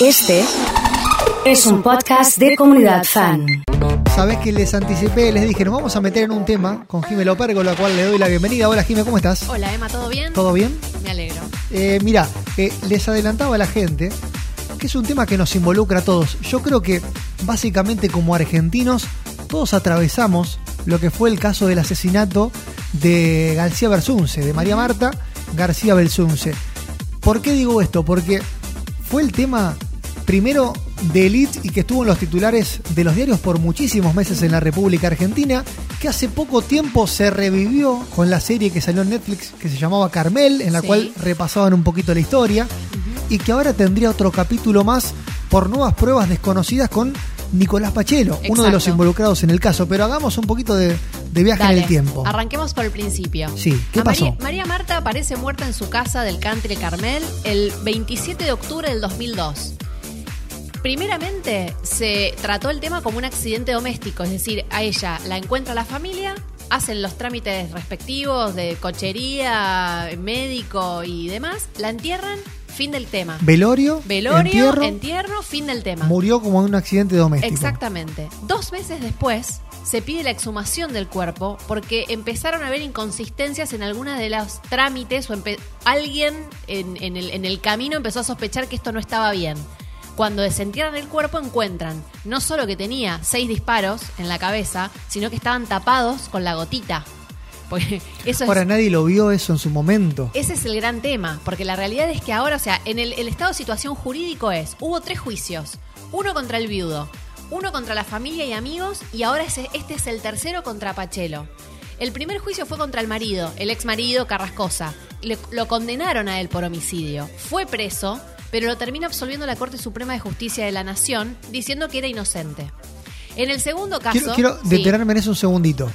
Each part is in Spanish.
Este es un podcast de comunidad fan. Sabés que les anticipé, les dije, nos vamos a meter en un tema con Jimé López, con la cual le doy la bienvenida. Hola Jimé, ¿cómo estás? Hola Emma, ¿todo bien? ¿Todo bien? Me alegro. Eh, mira, eh, les adelantaba a la gente que es un tema que nos involucra a todos. Yo creo que básicamente como argentinos todos atravesamos lo que fue el caso del asesinato de García Bersunce, de María Marta García Belsunce. ¿Por qué digo esto? Porque fue el tema primero de Elite y que estuvo en los titulares de los diarios por muchísimos meses en la República Argentina, que hace poco tiempo se revivió con la serie que salió en Netflix que se llamaba Carmel, en la Sí. cual repasaban un poquito la historia, y que ahora tendría otro capítulo más por nuevas pruebas desconocidas con Nicolás Pachelo, uno de los involucrados en el caso. Pero hagamos un poquito de, de viaje en el tiempo. Arranquemos por el principio. Sí, ¿qué A pasó? María, María Marta aparece muerta en su casa del country Carmel el 27 de octubre del 2002. Primeramente, se trató el tema como un accidente doméstico, es decir, a ella la encuentra la familia, hacen los trámites respectivos de cochería, médico y demás, la entierran, fin del tema. Velorio, Velorio, entierro, entierro, fin del tema. murió como en un accidente doméstico. Exactamente. Dos meses después se pide la exhumación del cuerpo porque empezaron a haber inconsistencias en algunos de los trámites o alguien en, en el, en el camino empezó a sospechar que esto no estaba bien. Cuando desentierran el cuerpo encuentran no solo que tenía seis disparos en la cabeza, sino que estaban tapados con la gotita. Porque eso es Ahora nadie lo vio eso en su momento. ese es el gran tema, porque la realidad es que ahora, o sea, en el, el estado de situación jurídico es, hubo tres juicios, uno contra el viudo, uno contra la familia y amigos, y ahora este es el tercero contra Pachelo. El primer juicio fue contra el marido, el ex marido Carrascosa. Le- lo condenaron a él por homicidio. Fue preso, pero lo termina absolviendo la Corte Suprema de Justicia de la Nación, diciendo que era inocente. En el segundo caso... Quiero, quiero sí. detenerme en eso un segundito.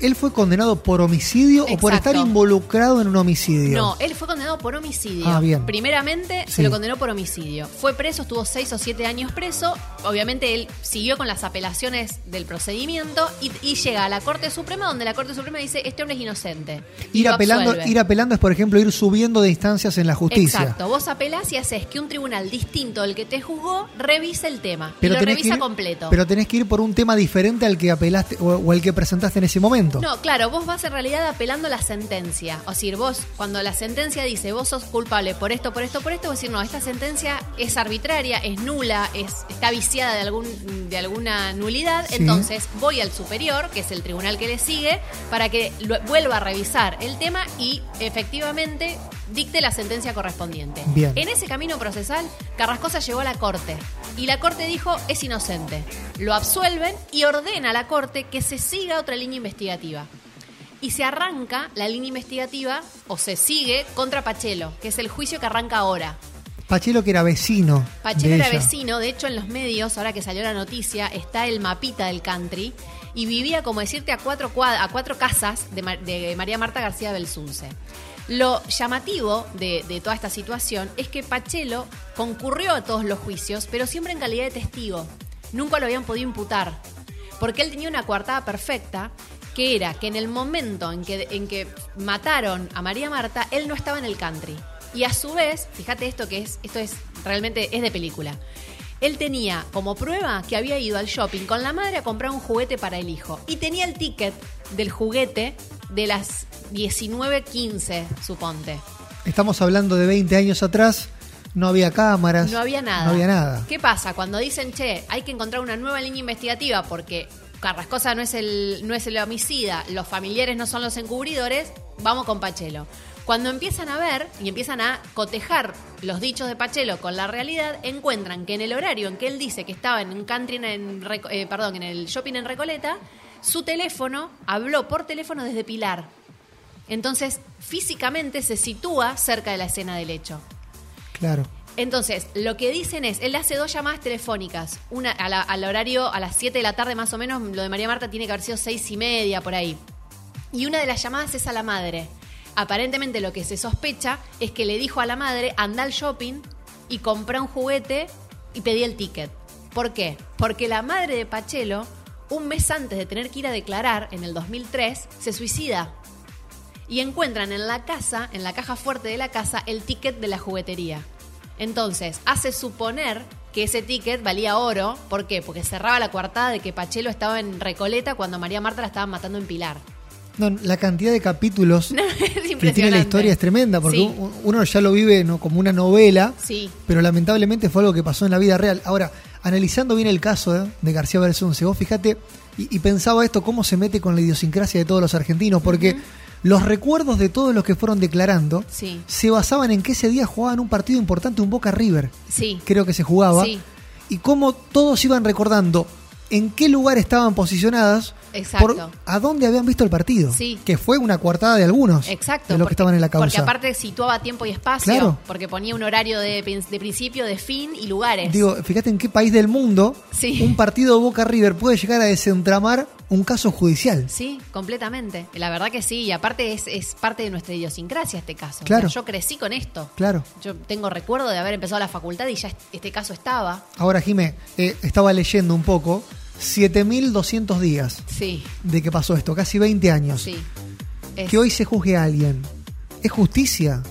¿Él fue condenado por homicidio o por estar involucrado en un homicidio? No, él fue condenado por homicidio. Ah, bien. Primeramente Sí. se lo condenó por homicidio. Fue preso, estuvo seis o siete años preso. Obviamente él siguió con las apelaciones del procedimiento y, y llega a la Corte Suprema donde la Corte Suprema dice este hombre es inocente. Y Ir apelando, absuelve. ir apelando es, por ejemplo, ir subiendo de instancias en la justicia. Exacto. Vos apelás y haces que un tribunal distinto del que te juzgó revise el tema. y Pero lo revisa ir, completo. pero tenés que ir por un tema diferente al que apelaste o, o el que presentaste en ese momento. No, claro, vos vas en realidad apelando la sentencia. O decir, vos, cuando la sentencia dice vos sos culpable por esto, por esto, por esto, vos decir, no, esta sentencia es arbitraria, es nula, es, está viciada de, algún, de alguna nulidad. Sí. Entonces voy al superior, que es el tribunal que le sigue, para que lo- vuelva a revisar el tema y efectivamente dicte la sentencia correspondiente. Bien. En ese camino procesal, Carrascosa llegó a la corte y la corte dijo es inocente. Lo absuelven y ordena a la corte que se siga otra línea investigativa. Y se arranca la línea investigativa, o se sigue, contra Pachelo, que es el juicio que arranca ahora. Pachelo que era vecino. Pachelo de era ella. vecino, de hecho en los medios, ahora que salió la noticia, está el mapita del country y vivía, como decirte, a cuatro, a cuatro casas de María Marta García Belsunce. Lo llamativo de, toda esta situación es que Pachelo concurrió a todos los juicios, pero siempre en calidad de testigo. Nunca lo habían podido imputar, porque él tenía una coartada perfecta, que era que en el momento en que, en que mataron a María Marta, él no estaba en el country. Y a su vez, fíjate esto que es, esto es realmente es de película. Él tenía como prueba que había ido al shopping con la madre a comprar un juguete para el hijo. Y tenía el ticket del juguete de las 19.15, suponte. Estamos hablando de 20 años atrás. No había cámaras. No había nada. No había nada. ¿Qué pasa? Cuando dicen, che, hay que encontrar una nueva línea investigativa porque Carrascosa no es el, no es el homicida, los familiares no son los encubridores, vamos con Pachelo. Cuando empiezan a ver y empiezan a cotejar los dichos de Pachelo con la realidad, encuentran que en el horario en que él dice que estaba en un country, en, Reco- eh, perdón, en el shopping en Recoleta, su teléfono habló por teléfono desde Pilar. Entonces, físicamente se sitúa cerca de la escena del hecho. Claro. Entonces, lo que dicen es, él hace dos llamadas telefónicas, una a la- al horario a las 7 de la tarde más o menos, lo de María Marta tiene que haber sido seis y media por ahí. Y una de las llamadas es a la madre. Aparentemente lo que se sospecha es que le dijo a la madre, anda al shopping y compra un juguete y pedí el ticket. ¿Por qué? Porque la madre de Pachelo, un mes antes de tener que ir a declarar, en el 2003, se suicida. Y encuentran en la casa, en la caja fuerte de la casa, el ticket de la juguetería. Entonces, hace suponer que ese ticket valía oro. ¿Por qué? Porque cerraba la coartada de que Pachelo estaba en Recoleta cuando María Marta la estaban matando en Pilar. No, la cantidad de capítulos que tiene la historia es tremenda, porque Sí. uno ya lo vive ¿no? como una novela, Sí. pero lamentablemente fue algo que pasó en la vida real. Ahora, analizando bien el caso ¿eh? de García Bersunce, vos fíjate, y, y pensaba esto, cómo se mete con la idiosincrasia de todos los argentinos, porque los recuerdos de todos los que fueron declarando Sí. se basaban en que ese día jugaban un partido importante, un Boca River, Sí. creo que se jugaba, Sí. y cómo todos iban recordando en qué lugar estaban posicionadas, Exacto. por a dónde habían visto el partido, Sí. que fue una coartada de algunos Exacto. de los porque- que estaban en la causa. Porque aparte situaba tiempo y espacio. Claro. Porque ponía un horario de, prin- de principio, de fin y lugares. Digo, fíjate en qué país del mundo Sí. un partido Boca River puede llegar a desentramar un caso judicial. Sí, completamente. La verdad que sí. Y aparte es, es parte de nuestra idiosincrasia este caso. O sea, Claro. yo crecí con esto. Claro. Yo tengo recuerdo de haber empezado la facultad y ya est- este caso estaba. Ahora, Jimé, eh, estaba leyendo un poco, 7.200 días Sí, de que pasó esto, casi 20 años. sí. Es- Que hoy se juzgue a alguien. ¿Es justicia?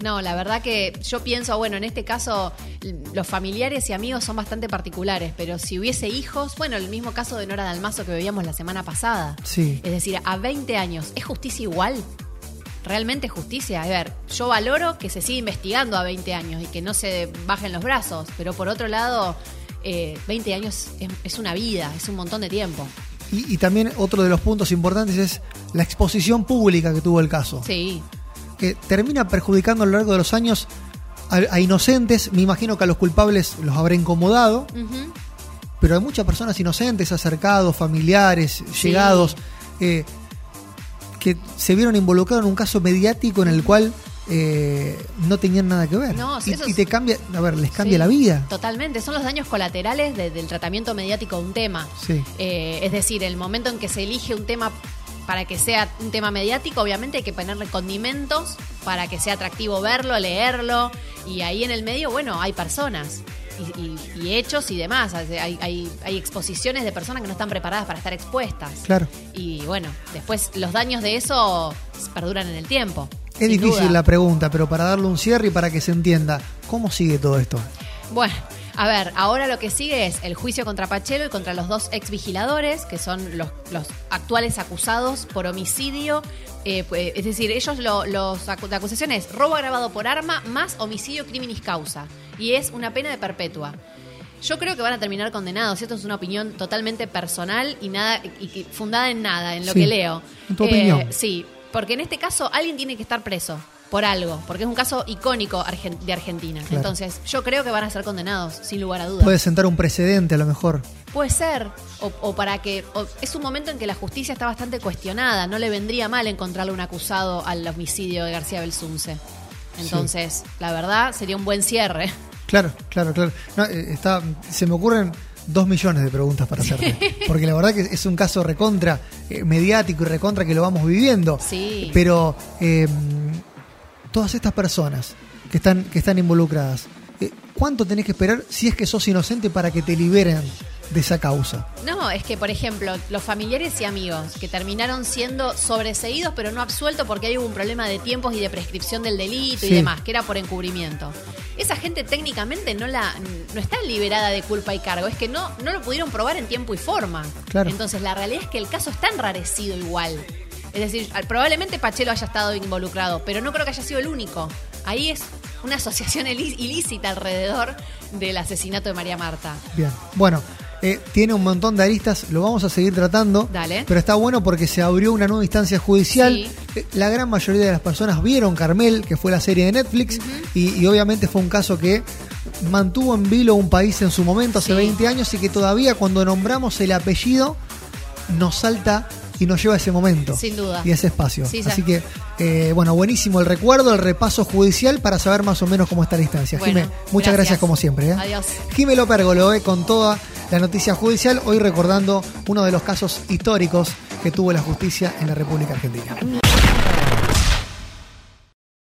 No, la verdad que yo pienso, bueno, en este caso los familiares y amigos son bastante particulares, pero si hubiese hijos, bueno, el mismo caso de Nora Dalmazo que veíamos la semana pasada. Sí. Es decir, a 20 años, ¿es justicia igual? ¿Realmente es justicia? A ver, yo valoro que se siga investigando a 20 años y que no se bajen los brazos, pero por otro lado, eh, 20 años es, es una vida, es un montón de tiempo. Y, y también otro de los puntos importantes es la exposición pública que tuvo el caso. Sí, que termina perjudicando a lo largo de los años a, a inocentes. Me imagino que a los culpables los habrá incomodado, pero hay muchas personas inocentes, acercados, familiares, llegados, eh, que se vieron involucrados en un caso mediático en el cual eh, no tenían nada que ver. No, y, te cambia, a ver, les cambia Sí, la vida. Totalmente, son los daños colaterales de- del tratamiento mediático de un tema. Sí. Eh, es decir, el momento en que se elige un tema para que sea un tema mediático, obviamente hay que ponerle condimentos para que sea atractivo verlo, leerlo, y ahí en el medio, bueno, hay personas. Y, y- y hechos y demás. Hay, hay- hay exposiciones de personas que no están preparadas para estar expuestas. Claro. Y bueno, después los daños de eso perduran en el tiempo. Es difícil duda. la pregunta, pero para darle un cierre y para que se entienda, ¿cómo sigue todo esto? Bueno, a ver, ahora lo que sigue es el juicio contra Pachelo y contra los dos ex vigiladores, que son los, los actuales acusados por homicidio. eh, pues, es decir, ellos lo, los la acusación es robo agravado por arma más homicidio criminis causa. Y es una pena de perpetua. Yo creo que van a terminar condenados. Esto es una opinión totalmente personal y nada y fundada en nada, en lo Sí, que leo. Eh, en tu opinión. Sí, porque en este caso alguien tiene que estar preso por algo, porque es un caso icónico de Argentina. Claro. Entonces, yo creo que van a ser condenados, sin lugar a dudas. Puede sentar un precedente a lo mejor. Puede ser, o, o para que. o- es un momento en que la justicia está bastante cuestionada. No le vendría mal encontrarle un acusado al homicidio de García Belsunce. Entonces, la verdad, sería un buen cierre. Claro, claro, claro. No, eh, está, se me ocurren dos millones de preguntas para hacerte. Porque la verdad que es un caso recontra eh, mediático y recontra que lo vamos viviendo. Sí. Pero eh, todas estas personas que están, que están involucradas, eh, ¿cuánto tenés que esperar si es que sos inocente para que te liberen de esa causa? No, es que, por ejemplo, los familiares y amigos que terminaron siendo sobreseídos pero no absueltos porque hay un problema de tiempos y de prescripción del delito Sí. y demás, que era por encubrimiento. Esa gente técnicamente no la no está liberada de culpa y cargo, es que no, no lo pudieron probar en tiempo y forma. Claro. Entonces, la realidad es que el caso está enrarecido igual. Es decir, probablemente Pachelo haya estado involucrado, pero no creo que haya sido el único. Ahí es una asociación ilí- ilícita alrededor del asesinato de María Marta. Bien. Bueno, eh, tiene un montón de aristas, lo vamos a seguir tratando. Dale. Pero está bueno porque se abrió una nueva instancia judicial. Sí. Eh, La gran mayoría de las personas vieron Carmel, que fue la serie de Netflix, y, y obviamente fue un caso que mantuvo en vilo un país en su momento, hace Sí. 20 años, y que todavía cuando nombramos el apellido nos salta y nos lleva a ese momento. Sin duda. Y a ese espacio. Sí, Así sí. que, eh, bueno, buenísimo el recuerdo, el repaso judicial para saber más o menos cómo está la instancia. Bueno, Jimé, muchas gracias, gracias. como siempre. ¿eh? Adiós. Jimé Lopérgolo, eh, con toda la noticia judicial, hoy recordando uno de los casos históricos que tuvo la justicia en la República Argentina.